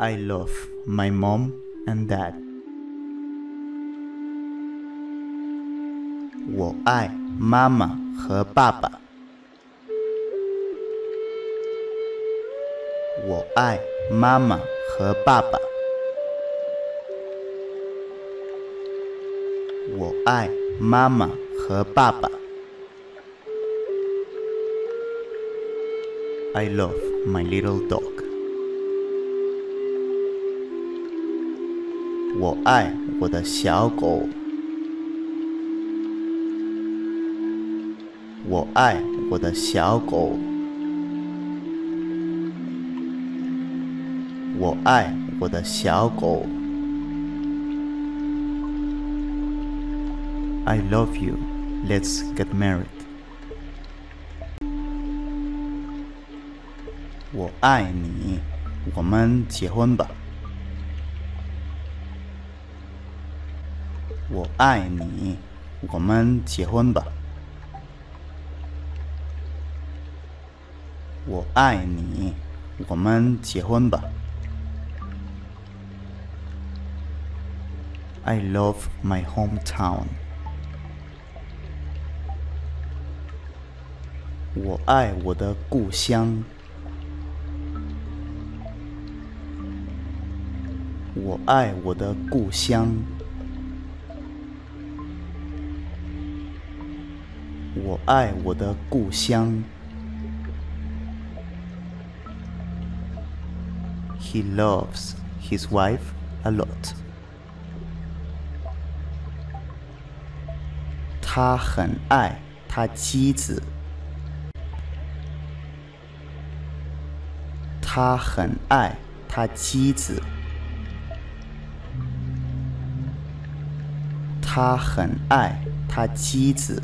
I love my mom and dad. 我爱妈妈和爸爸。我爱妈妈和爸爸。我爱妈妈和爸爸。I love my little dog. 我爱我的小狗。我爱我的小狗。我爱我的小狗。I love you. Let's get married. 我爱你，我们结婚吧。我爱你，我们结婚吧。我爱你，我们结婚吧。I love my hometown. 我爱我的故乡。我爱我的故乡。我爱我的故乡。He loves his wife a lot. 他很爱他妻子。他很爱他妻子。他很爱他妻子。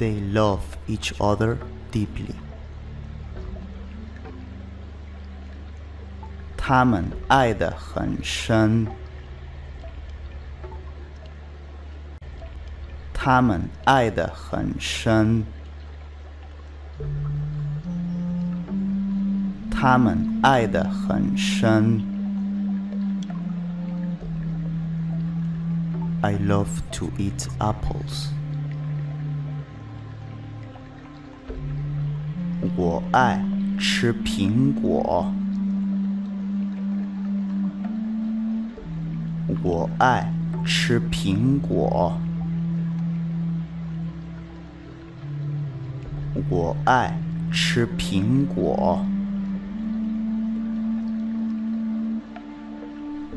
They love each other deeply. 他们爱得很深。他们爱得很深。他们爱得很深。I love to eat apples. 我爱吃苹果。我爱吃苹果。我爱吃苹果。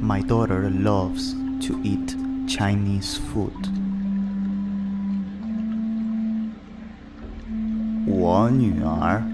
My daughter loves to eat Chinese food. 我女儿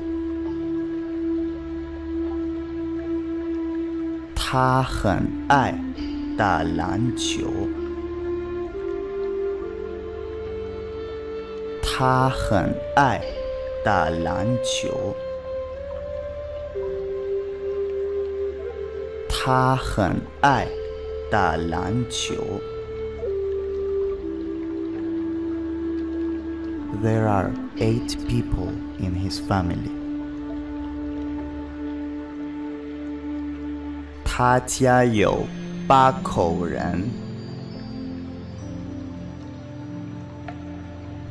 他很爱打篮球。他很爱打篮球。他很爱打篮球。There are eight people in his family. 他家有八口人。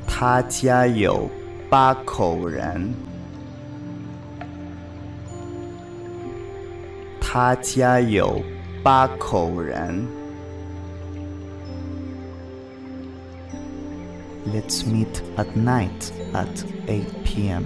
他家有八口人。 他家有八口人。Let's meet at night at 8 p.m.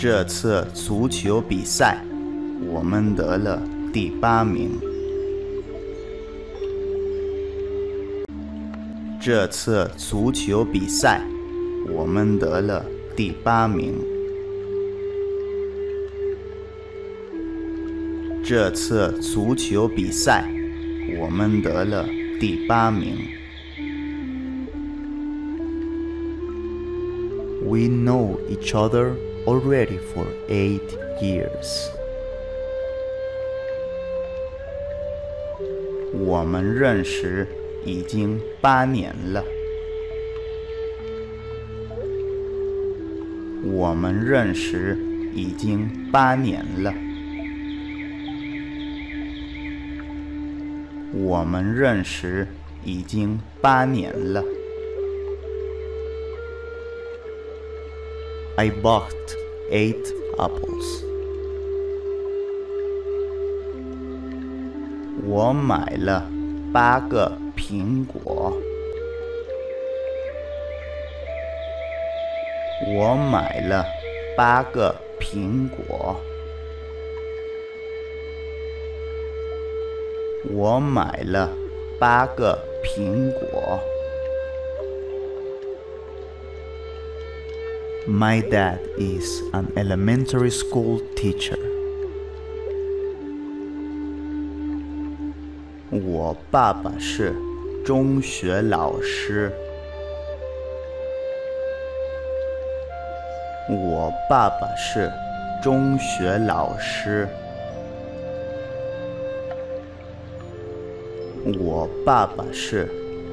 这次足球比赛，我们得了第八名。这次足球比赛，我们得了第八名。这次足球比赛，我们得了第八名。We know each other already for eight years. 我们认识已经八年了。我们认识已经八年了。我们认识已经八年了。I bought eight apples. 我买了八个苹果。我买了八个苹果。我买了八个苹果。My dad is an elementary school teacher. 我爸爸是中学老师。我爸爸是中学老师。我爸爸是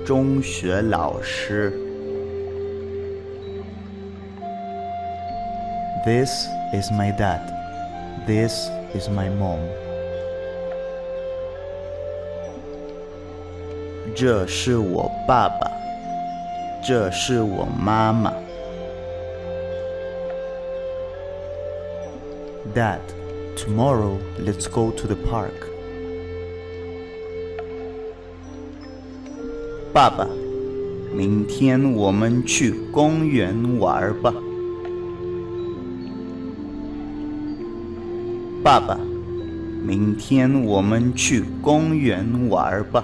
中学老师。 This is my dad. This is my mom. 这是我爸爸，这是我妈妈。Dad, tomorrow let's go to the park. 爸爸，明天我们去公园玩吧。 爸爸，明天我们去公园玩吧。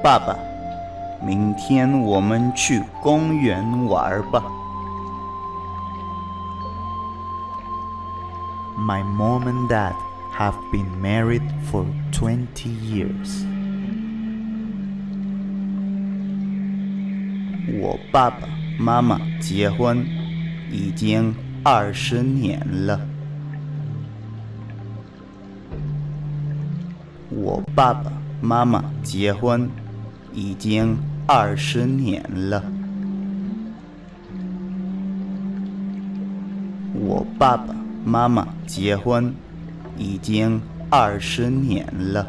爸爸，明天我们去公园玩吧。My mom and dad have been married for twenty years. 我爸爸妈妈结婚已经二十年了。我爸爸妈妈结婚已经二十年了。我爸爸妈妈结婚已经二十年了。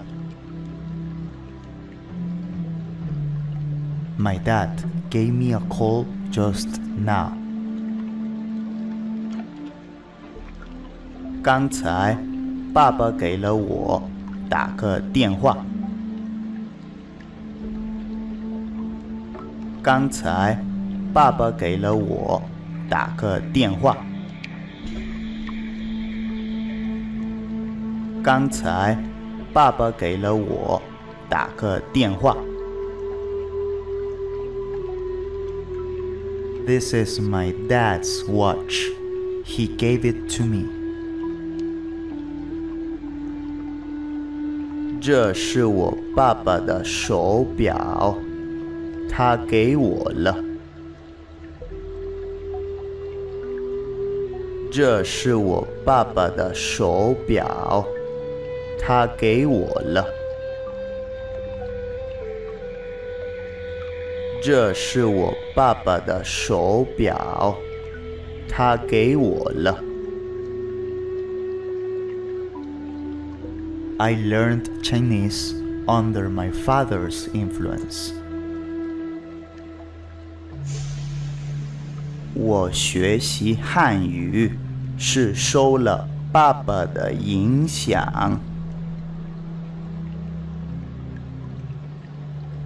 My dad gave me a call just now. 刚才，爸爸给了我打个电话。刚才，爸爸给了我打个电话。刚才，爸爸给了我打个电话。This is my dad's watch. He gave it to me. 这是我爸爸的手表，他给我了。这是我爸爸的手表，他给我了。这是我爸爸的手表，他给我了。I learned Chinese under my father's influence. 我学习汉语是受了爸爸的影响。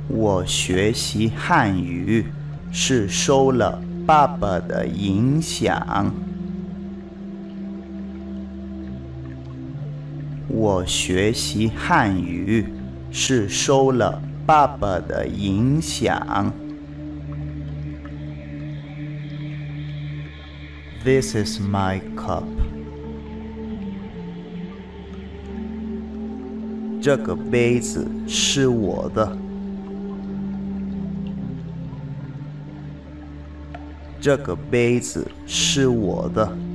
我学习汉语是受了爸爸的影响。我学习汉语是受了爸爸的影响。This is my cup。这个杯子是我的。这个杯子是我的。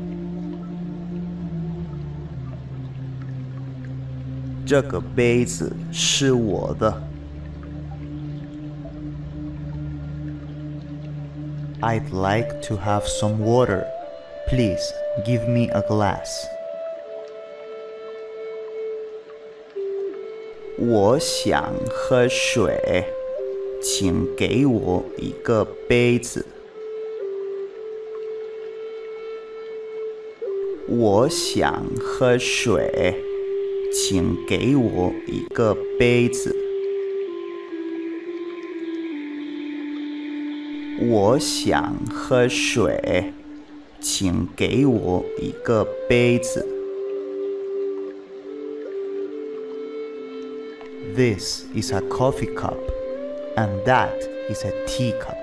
这个杯子是我的。I'd like to have some water. Please give me a glass. 我想喝水，请给我一个杯子。我想喝水，请给我一个杯子。我想喝水，请给我一个杯子。This is a coffee cup, and that is a teacup.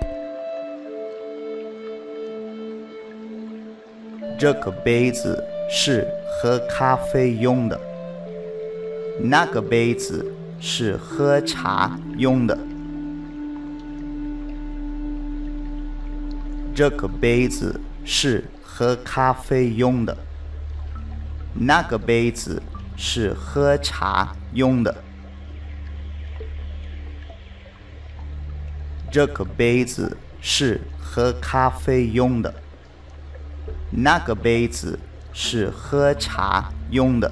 这个杯子是喝咖啡用的，那个杯子是喝茶用的。这个杯子是喝咖啡用的，那个杯子是喝茶用的。这个杯子是喝咖啡用的。那个杯子是喝茶用的。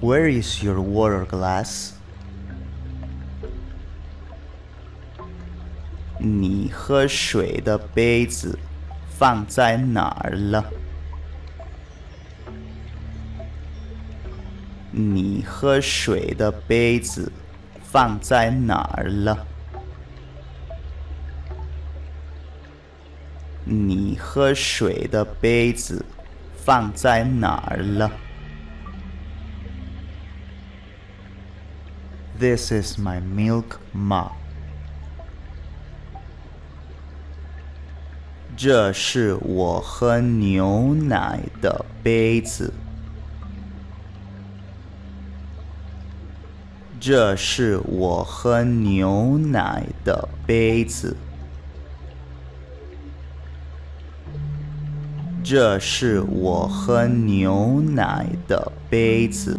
Where is your water glass？你喝水的杯子放在哪儿了？你喝水的杯子放在哪儿了？你喝水的杯子放在哪儿了？This is my milk mug。这是我喝牛奶的杯子。这是我喝牛奶的杯子。这是我喝牛奶的杯子。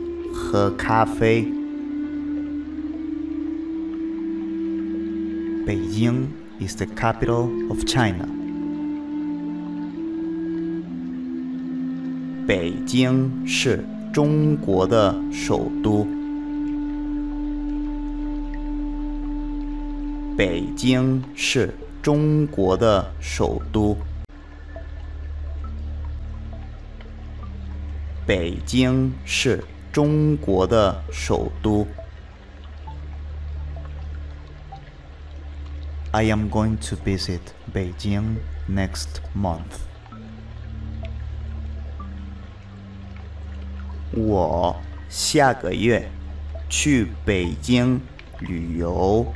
喝咖啡。北京 is the capital of China。北京是中国的首都。北京是中国的首都。北京是中国的首都。I am going to visit Beijing next month. 我下个月去北京旅游。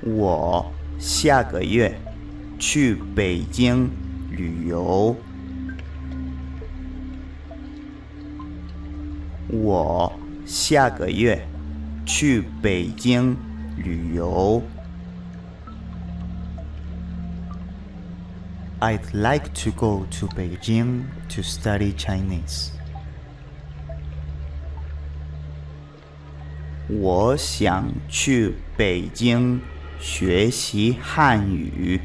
我下个月去北京旅游。我下个月去北京旅游。I'd like to go to Beijing to study Chinese. 我想去北京学习汉语。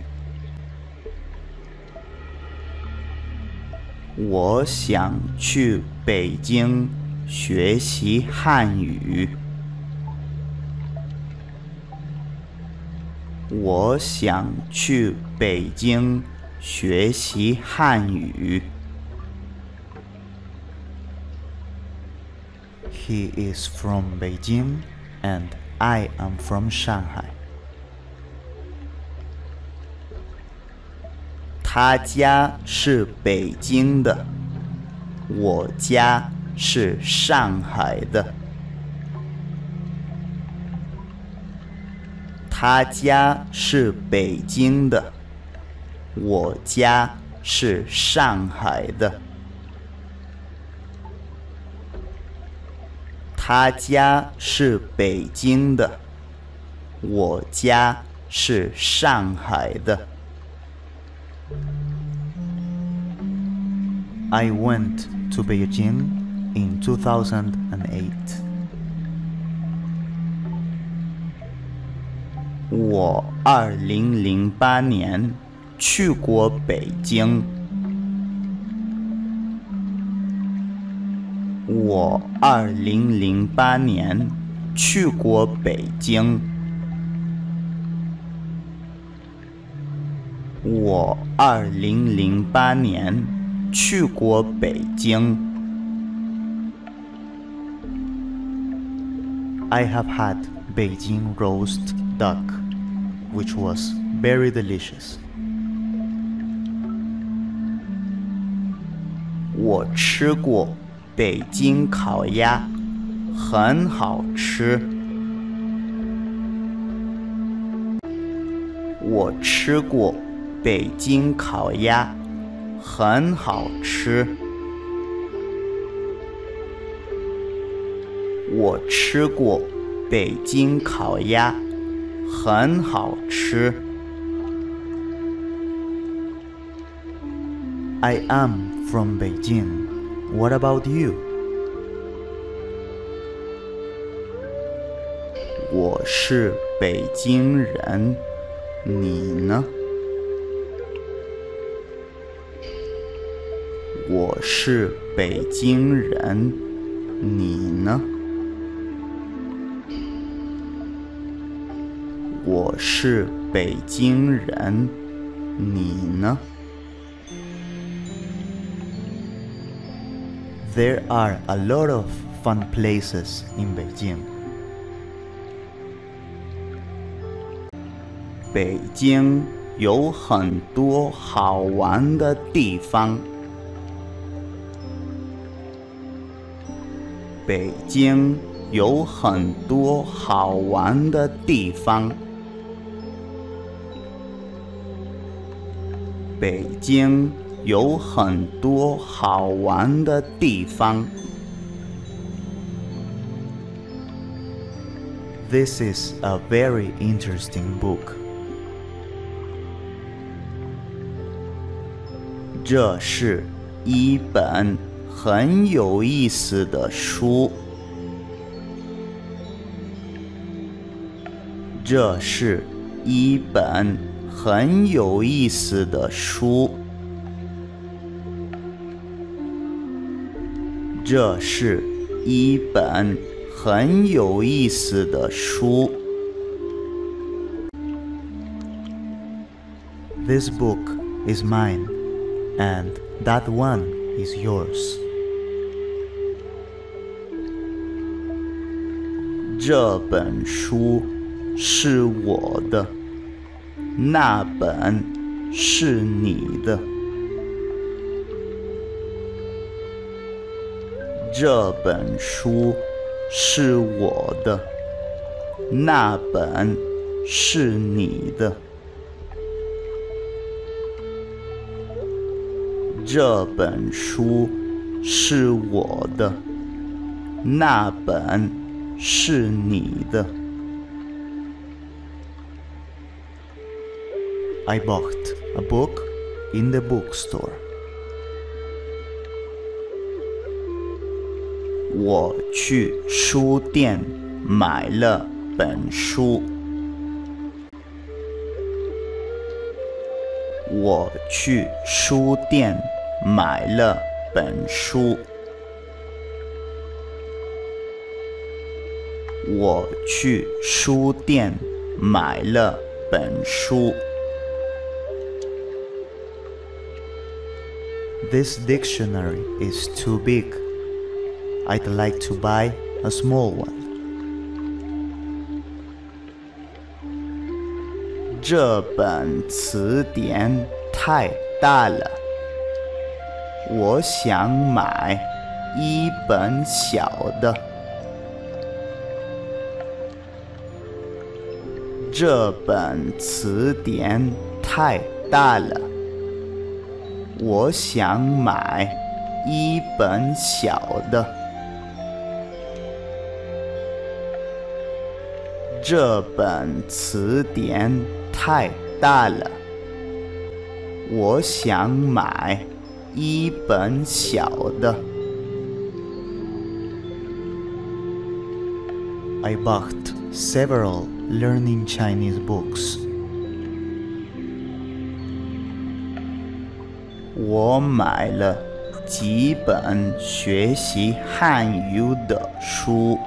我想去北京学习汉语。我想去北京学习汉语。He is from Beijing and I am from Shanghai. 他家是北京的，我家是上海的。他家是北京的，我家是上海的。他家是北京的，我家是上海的。I went to Beijing in 2008. 我二零零八年去过北京。我二零零八年去过北京。我二零零八年去过北京。I have had Beijing roast duck, which was very delicious. 我吃过北京烤鸭，很好吃。我吃过北京烤鸭，很好吃。 我吃过北京烤鸭，很好吃。I am from Beijing. What about you? 我是北京人，你呢？我是北京人，你呢？我是北京人，你呢？There are a lot of fun places in Beijing. 北京有很多好玩的地方。北京有很多好玩的地方。北京。有很多好玩的地方。This is a very interesting book. 这是一本很有意思的书。这是一本很有意思的书。这是一本很有意思的书。This book is mine, and that one is yours. 这本书是我的，那本是你的。这本书是我的，那本是你的。这本书是我的，那本是你的。I bought a book in the bookstore. 我去书店买了本书。我去书店买了本书。我去书店买了本书。This dictionary is too big. I'd like to buy a small one. 这本词典太大了，我想买一本小的。这本词典太大了， 我想买一本小的。这本词典太大了，我想买一本小的。I bought several learning Chinese books. 我买了几本学习汉语的书。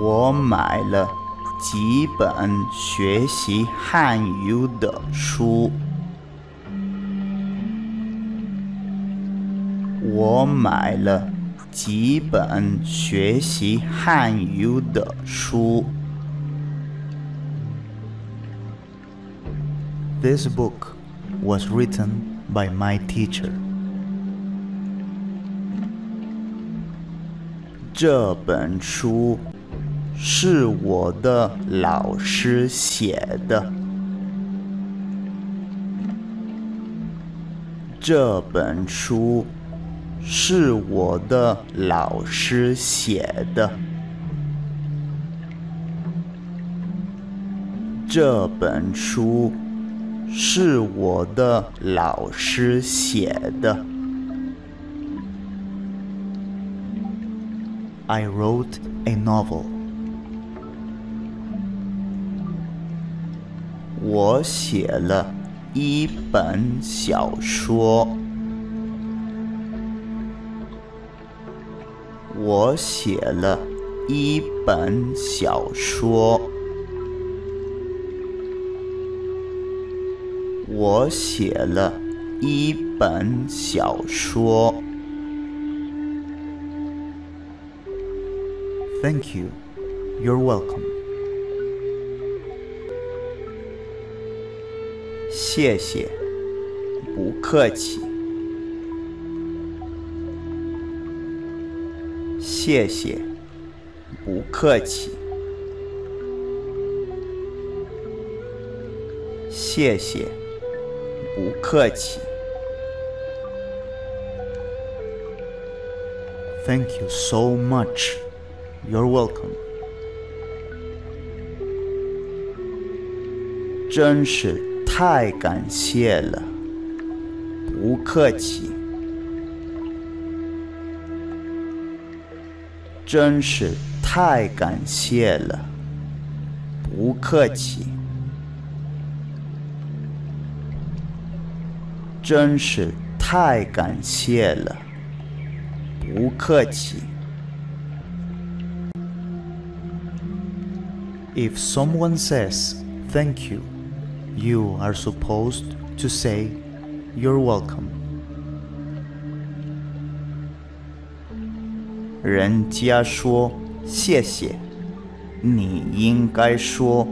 我买了几本学习汉语的书。我买了几本学习汉语的书。This book was written by my teacher. 这本书。是我的老师写的。这本书是我的老师写的。这本书是我的老师写的。I wrote a novel. 我写了一本小说。我写了一本小说。我写了一本小说。Thank you. You're welcome. 谢谢，不客气。谢谢，不客气。谢谢，不客气。Thank you so much. You're welcome. 真是。太感谢了，不客气，真是太感谢了，不客气，真是太感谢了，不客气。If someone says thank you. You are supposed to say you're welcome. 人家说谢谢，你应该说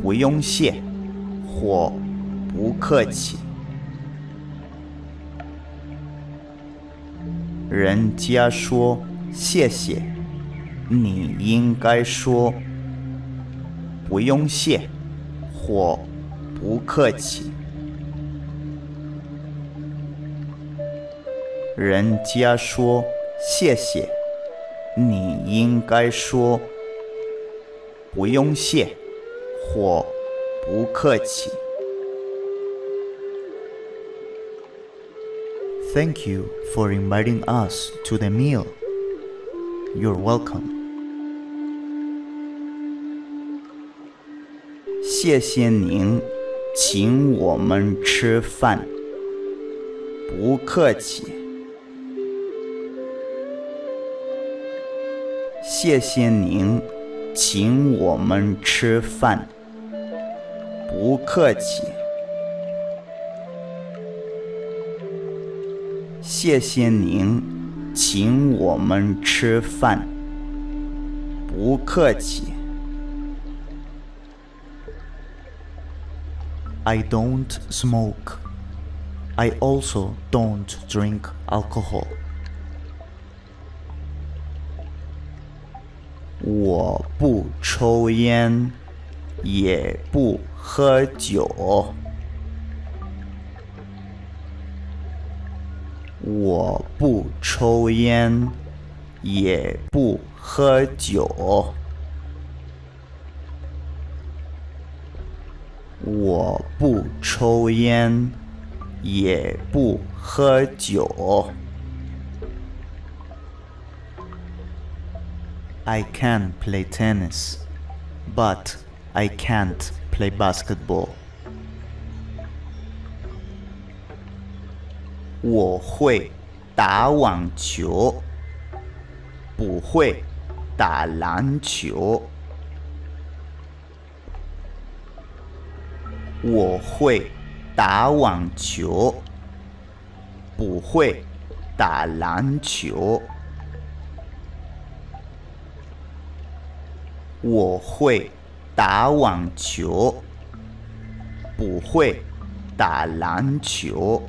不用谢或不客气。人家说谢谢，你应该说不用谢或不客气。人家说谢谢，你应该说不用谢或不客气。Thank you for inviting us to the meal. You're welcome. 谢谢您请我们吃饭。不客气。谢谢您请我们吃饭。不客气。 谢谢您请我们吃饭。不客气。I don't smoke. I also don't drink alcohol. 我不抽烟，也不喝酒。我不抽烟，也不喝酒。我不抽烟，也不喝酒。I can play tennis, but I can't play basketball. 我会打网球，不会打篮球。我会打网球，不会打篮球。我会打网球，不会打篮球。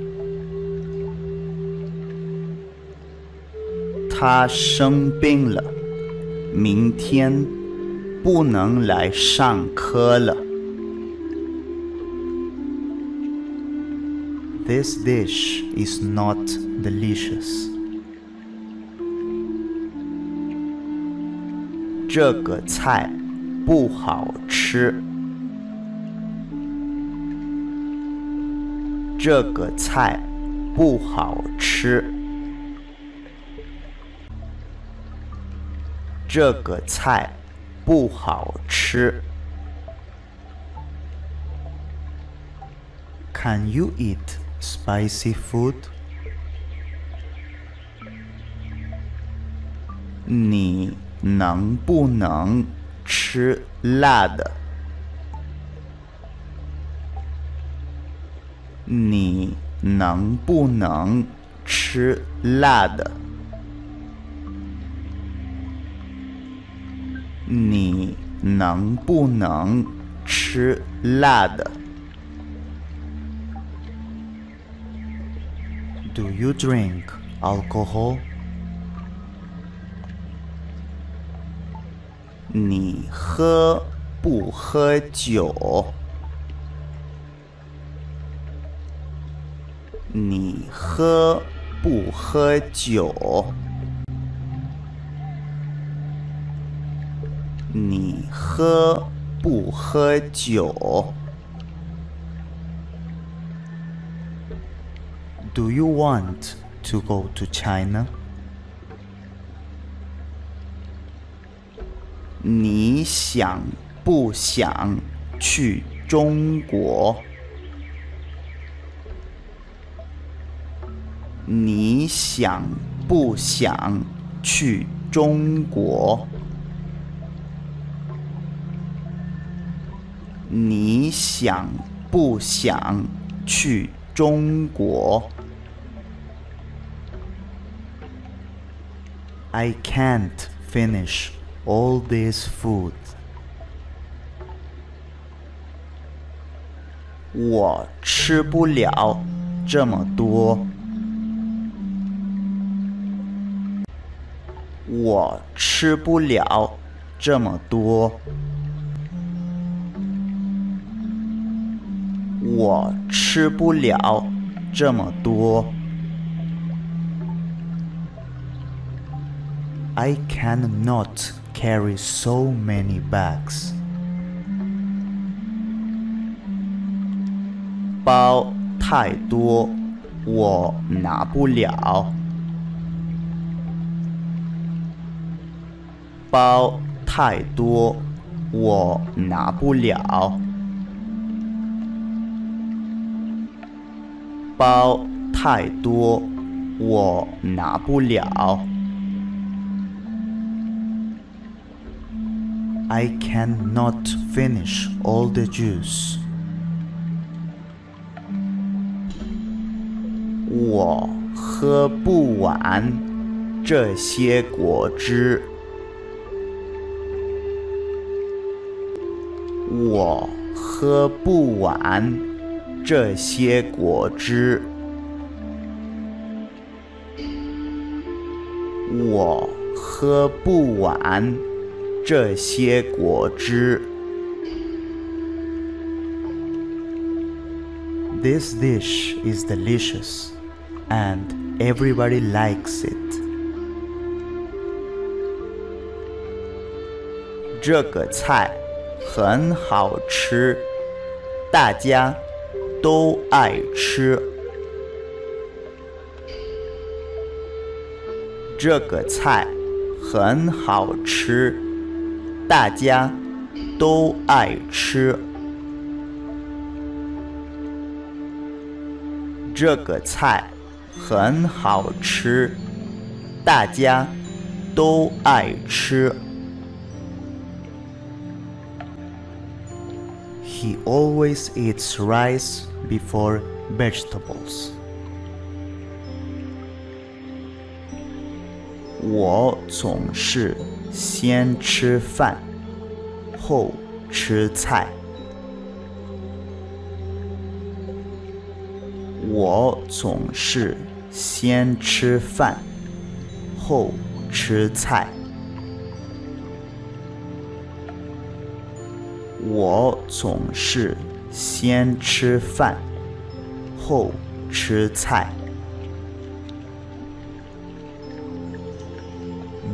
他生病了，明天不能来上课了。This dish is not delicious. 这个菜不好吃。这个菜不好吃。这个菜不好吃。Can you eat spicy food? 你能不能吃辣的？你能不能吃辣的？你能不能吃辣的？Do you drink alcohol? 你喝不喝酒？你喝不喝酒？你喝不喝酒？Do you want to go to China？你想不想去中国？你想不想去中国？你想不想去中国？I can't finish all this food. 我吃不了这么多。我吃不了这么多。我吃不了这么多。I cannot carry so many bags. 包太多，我拿不了。包太多，我拿不了。包太多，我拿不了。I cannot finish all the juice. 我喝不完这些果汁。我喝不完这些果汁。我喝不完这些果汁。This dish is delicious, and everybody likes it. 这个菜很好吃，大家都爱吃。这个菜很好吃，大家都爱吃。这个菜很好吃，大家都爱吃。He always eats rice before vegetables. 我总是先吃饭，后吃菜。我总是先吃饭，后吃菜。我总是先吃饭，后吃菜。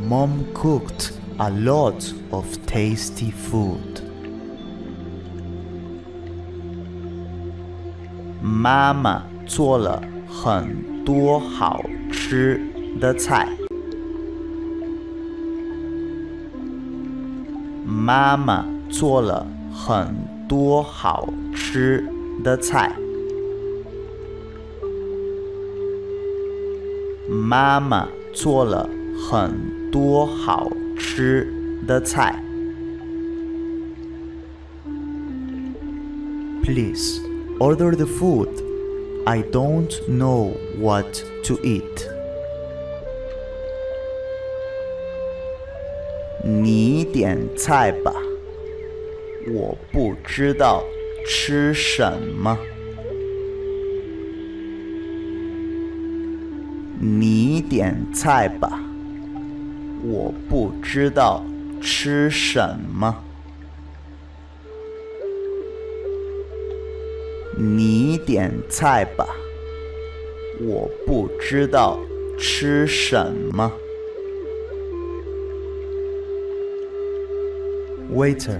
Mom cooked a lot of tasty food. 妈妈做了很多好吃的菜。妈妈做了很多好吃的菜。妈妈做了很。多好吃的菜！Please order the food. I don't know what to eat. 你点菜吧， 我不知道吃什么。你点菜吧。我不知道吃什么，你点菜吧。我不知道吃什么。Waiter,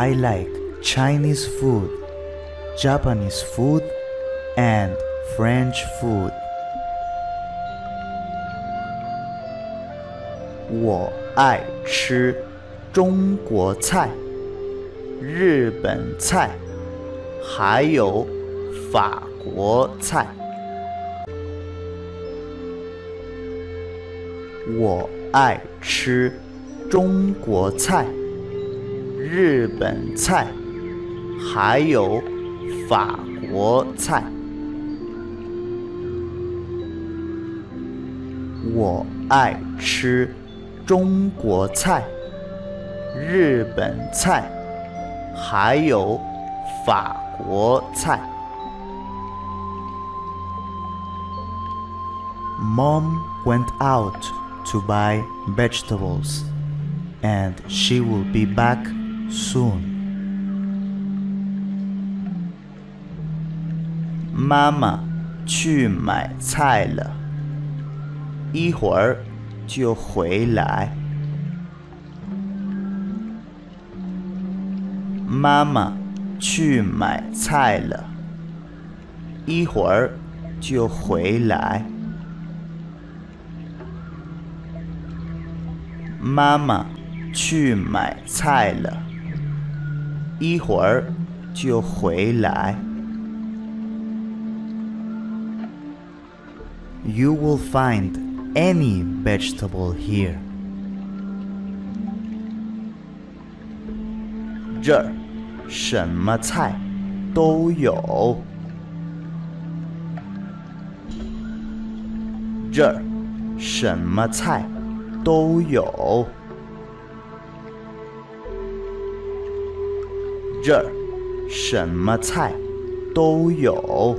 I like Chinese food, Japanese food, and French food. 我爱吃中国菜、日本菜，还有法国菜。我爱吃中国菜、日本菜，还有法国菜。我爱吃中国菜、日本菜，还有法国菜。Mom went out to buy vegetables, and she will be back soon. 妈妈去买菜了。一会儿就回来。妈妈去买菜了，一会儿就回来。妈妈去买菜了，一会儿就回来。You will find any vegetable here. 这儿什么菜都有。这儿什么菜都有。这儿什么菜都有。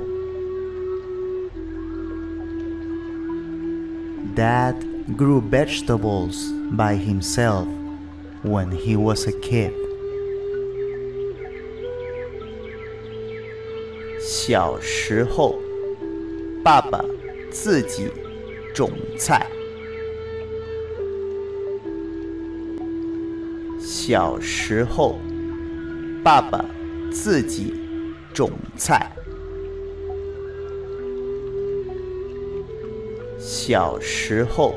Dad grew vegetables by himself when he was a kid. 小时候，爸爸自己种菜。小时候，爸爸自己种菜。小时候，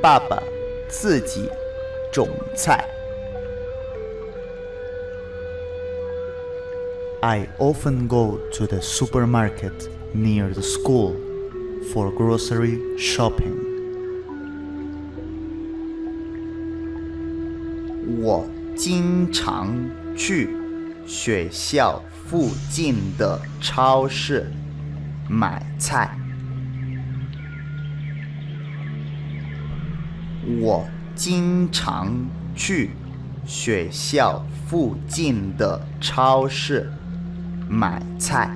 爸爸自己种菜。I often go to the supermarket near the school for grocery shopping. 我经常去学校附近的超市买菜。我经常去学校附近的超市买菜。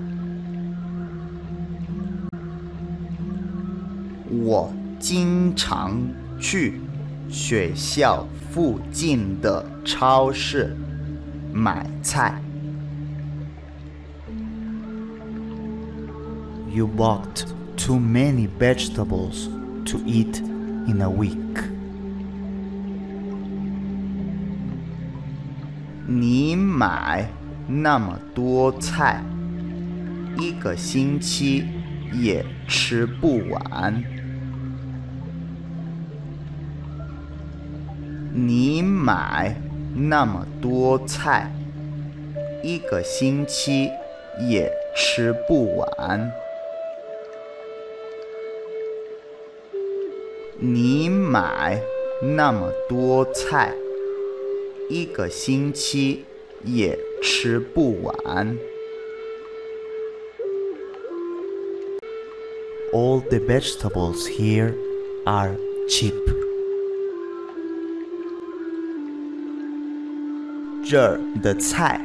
我经常去学校附近的超市买菜。You bought too many vegetables to eat in a week. 你买那么多菜，一个星期也吃不完。你买 那么多菜，一个星期也吃不完。你买那么多菜。一个星期也吃不完。All the vegetables here are cheap. 这儿的菜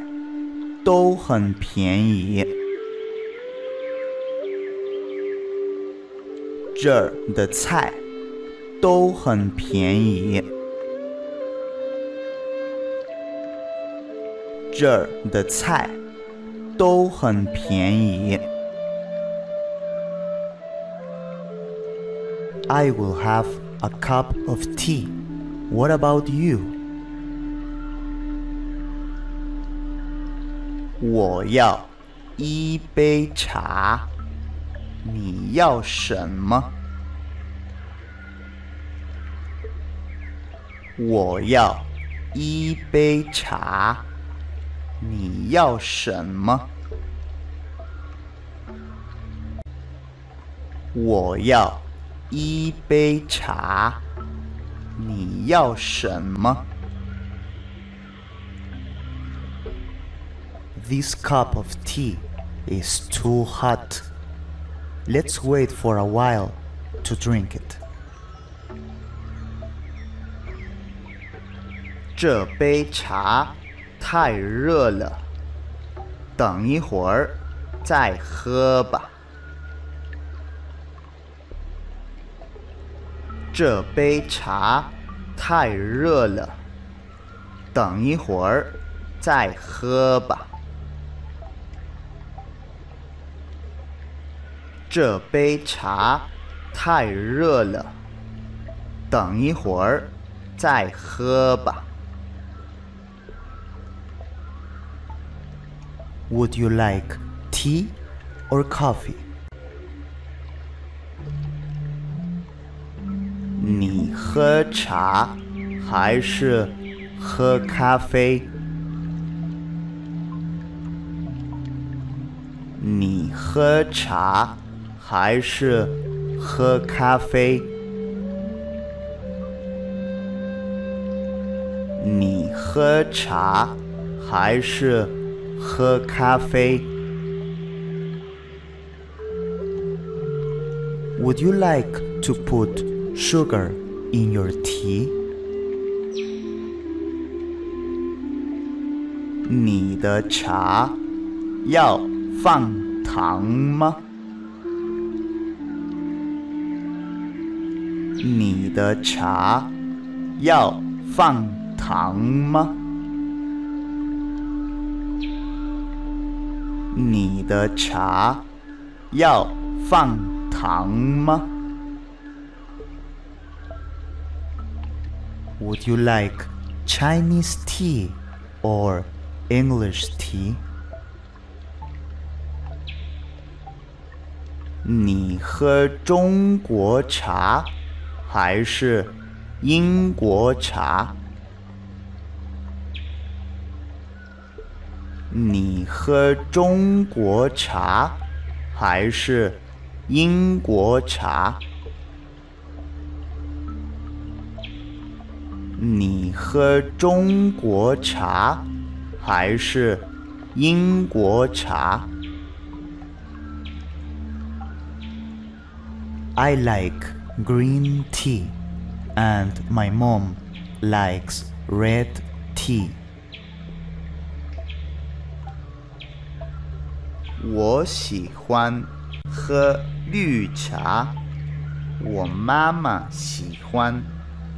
都很便宜。这儿的菜都很便宜。这儿的菜都很便宜。I will have a cup of tea. What about you? 我要一杯茶。你要什么？我要一杯茶。你要什么？我要一杯茶。你要什么 ？This cup of tea is too hot. Let's wait for a while to drink it. 这杯茶太热了，等一会儿再喝吧。这杯茶太热了，等一会儿再喝吧。 这杯茶太热了，等一会儿再喝吧。Would you like tea or coffee? 你喝茶还是喝咖啡？你喝茶。还是喝咖啡？你喝茶还是喝咖啡？Would you like to put sugar in your tea？你的茶要放糖吗？你的茶要放糖吗？你的茶要放糖吗？Would you like Chinese tea or English tea？你喝中国茶？还是英国茶？你喝中国茶还是英国茶？你喝中国茶还是英国茶？I like. green tea, and my mom likes red tea. 我喜欢喝绿茶，我妈妈喜欢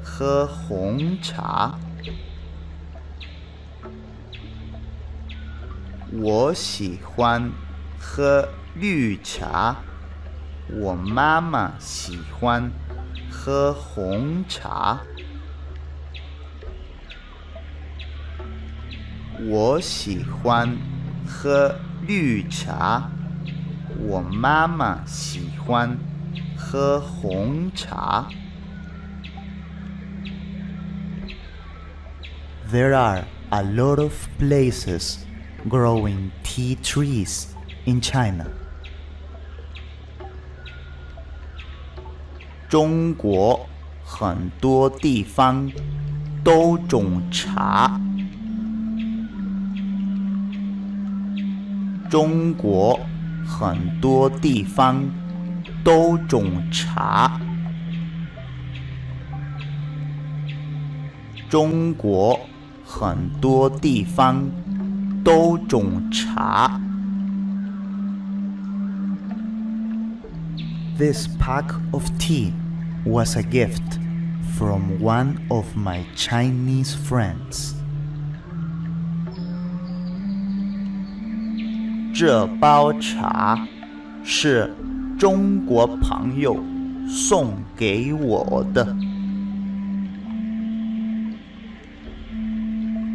喝红茶。我喜欢喝绿茶。 我妈妈喜欢喝红茶。我喜欢喝绿茶。我妈妈喜欢喝红茶。There are a lot of places growing tea trees in China. 中国很多地方都种茶。中国很多地方都种茶。中国很多地方都种茶。This pack of tea was a gift from one of my Chinese friends. 这包茶是中国朋友送给我的。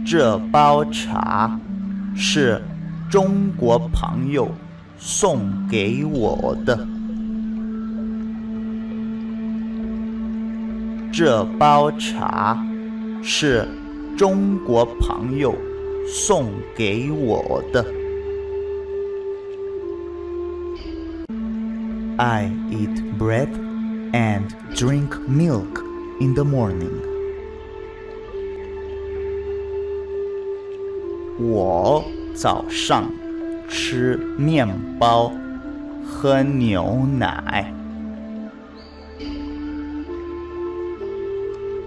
这包茶是中国朋友送给我的。 这包茶是中国朋友送给我的。I eat bread and drink milk in the morning. 我早上吃面包，喝牛奶。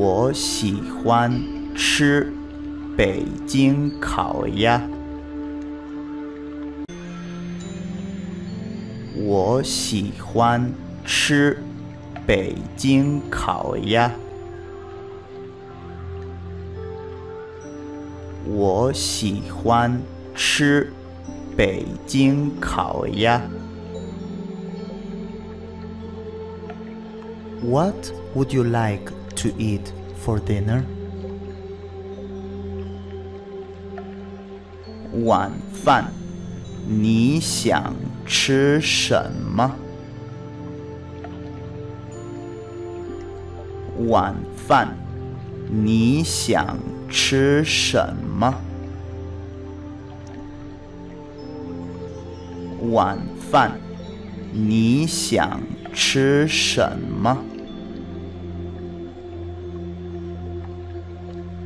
我喜欢吃北京烤鸭。我喜欢吃北京烤鸭。我喜欢吃北京烤鸭。What would you like to eat for dinner? 晚饭，你想吃什么？晚饭，你想吃什么？晚饭，你想吃什么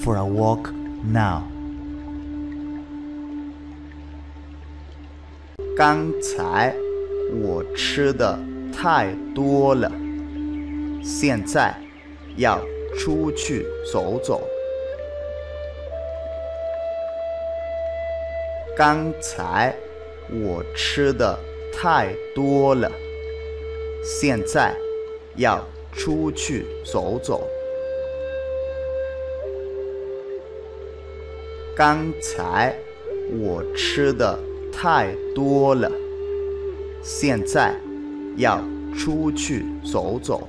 for a walk now. 刚才我吃的太多了，现在要出去走走。刚才我吃的太多了，现在要出去走走。刚才我吃的太多了，现在要出去走走。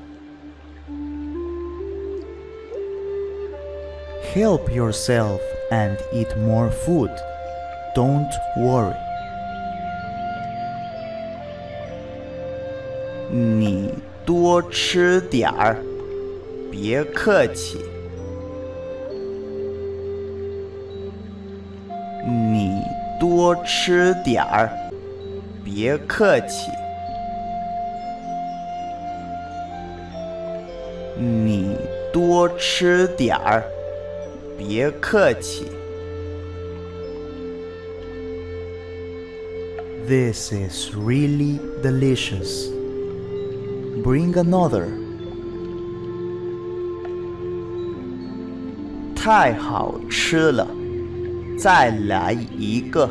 Help yourself and eat more food. Don't worry. 你多吃点儿，别客气。多吃点儿，别客气。你多吃点儿，别客气。This is really delicious. Bring another. 太好吃了，再来一个。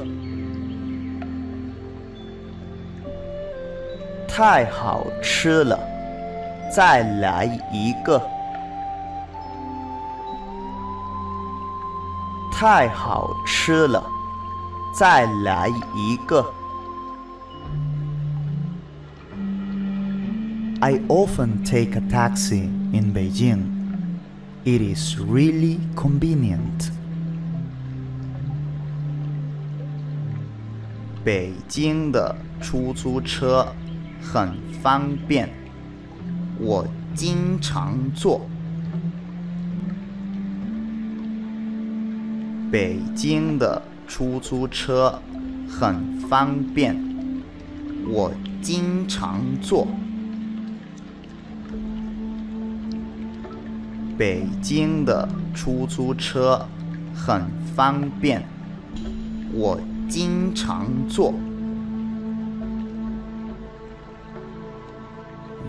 太好吃了，再来一个。太好吃了，再来一个。I often take a taxi in Beijing. It is really convenient. 北京的出租车很方便，我经常坐。北京的出租车很方便，我经常坐。北京的出租车很方便，我经常坐。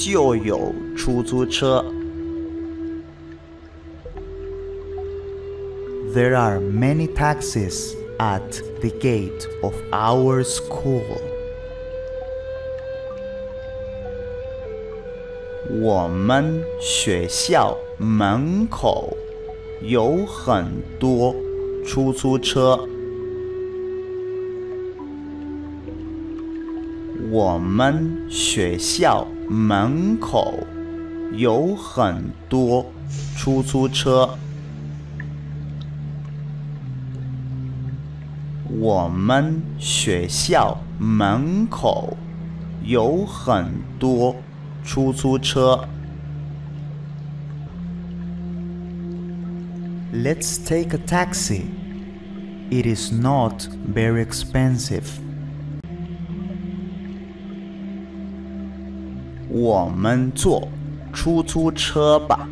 就有出租车。There are many taxis at the gate of our school. 我们学校门口有很多出租车。我们学校门口有很多出租车。我们学校门口有很多出租车。 Let's take a taxi. It is not very expensive. 我们坐出租车吧，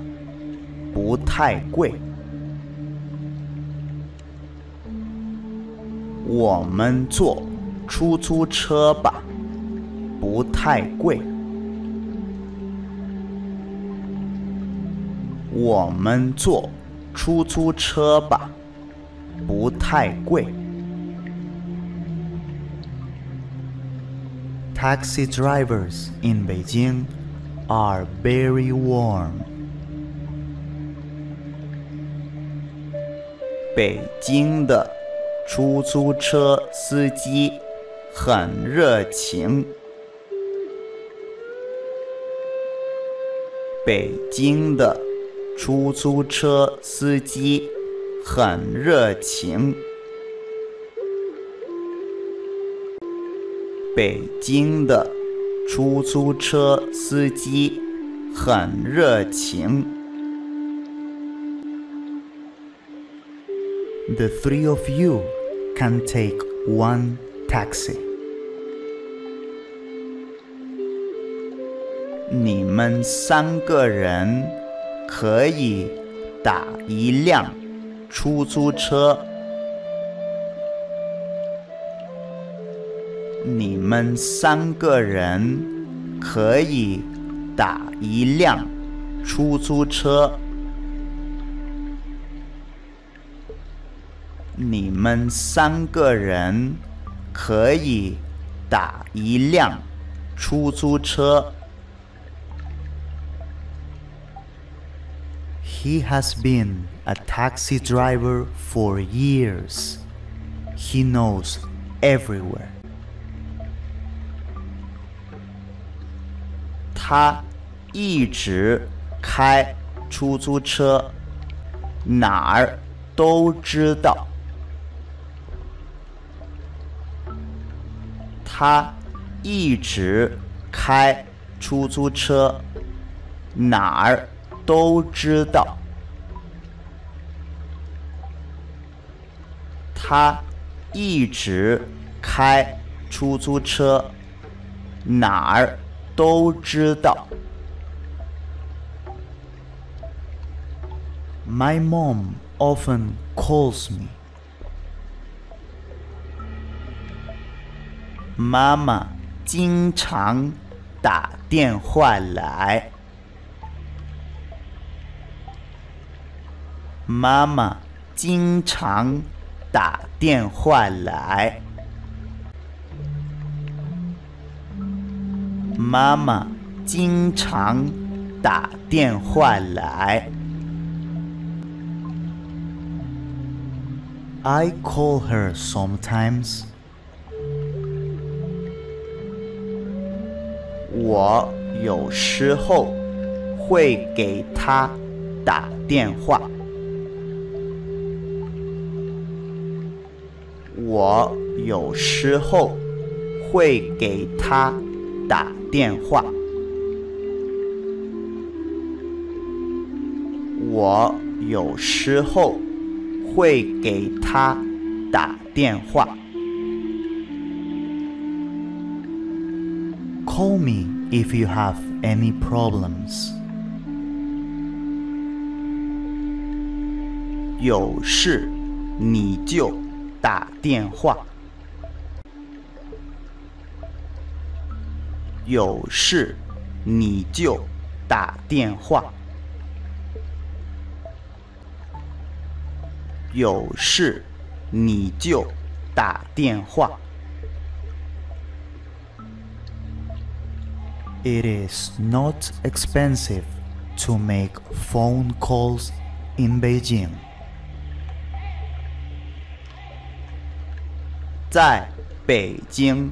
不太贵。我们坐出租车吧，不太贵。我们坐出租车吧，不太贵。Taxi drivers in Beijing are very warm. 北北京的出租车司机很热情。The three of you can take one taxi. 你们三个人可以打一辆出租车。你们三个人可以打一辆出租车。你们三个人可以打一辆出租车。 He has been a taxi driver for years. He knows everywhere. 他一直开出租车，哪儿都知道。他一直开出租车，哪儿都知道。他一直开出租车，哪儿都知道。My mom often calls me. 妈妈经常打电话来。妈妈经常打电话来。妈妈经常打电话来。I call her sometimes. 我有时候会给她打电话。我有时候会给她打电话。我有时候会给他打电话。Call me if you have any problems. 有事你就打电话。有事你就打电话。有事你就打电话。It is not expensive to make phone calls in Beijing. 在北京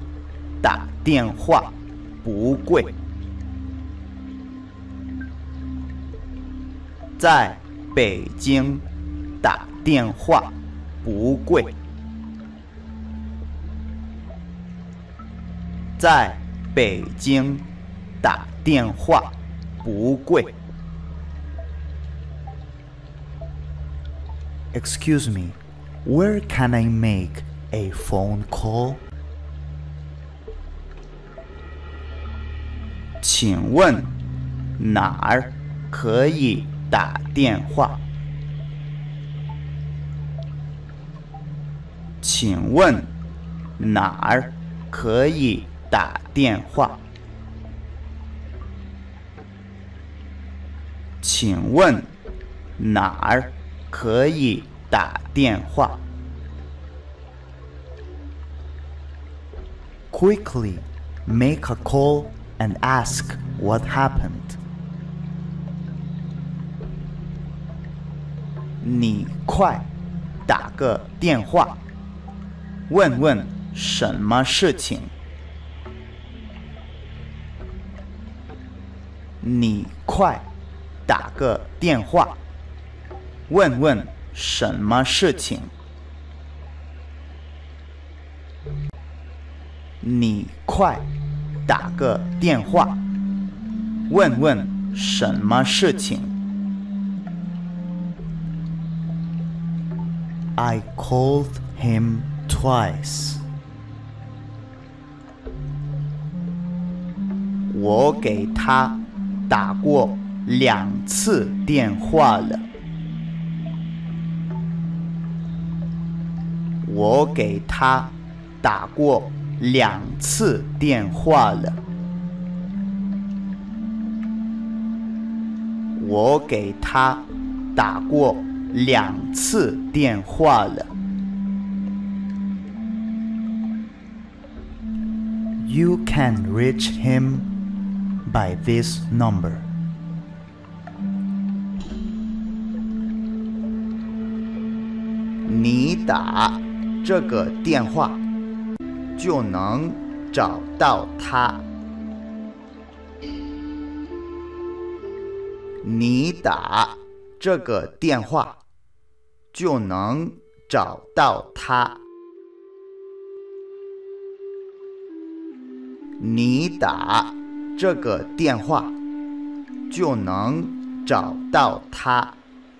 打电话不贵。在北京打电话不贵。在北京打电话不贵。Excuse me, where can I make a phone call? 请问哪儿可以打电话？请问哪儿可以打电话？请问哪儿可以打电话？Quickly make a call and ask what happened. 你快打个电话，问问什么事情。你快打个电话，问问什么事情。你快打个电话，问问什么事情。I called him twice. 我给他打过两次电话了。我给他打过两次电话了。我给他打过两次电话了。You can reach him by this number. 你打这个电话就能找到他。你打这个电话就能找到他。你打这个电话就能找到他。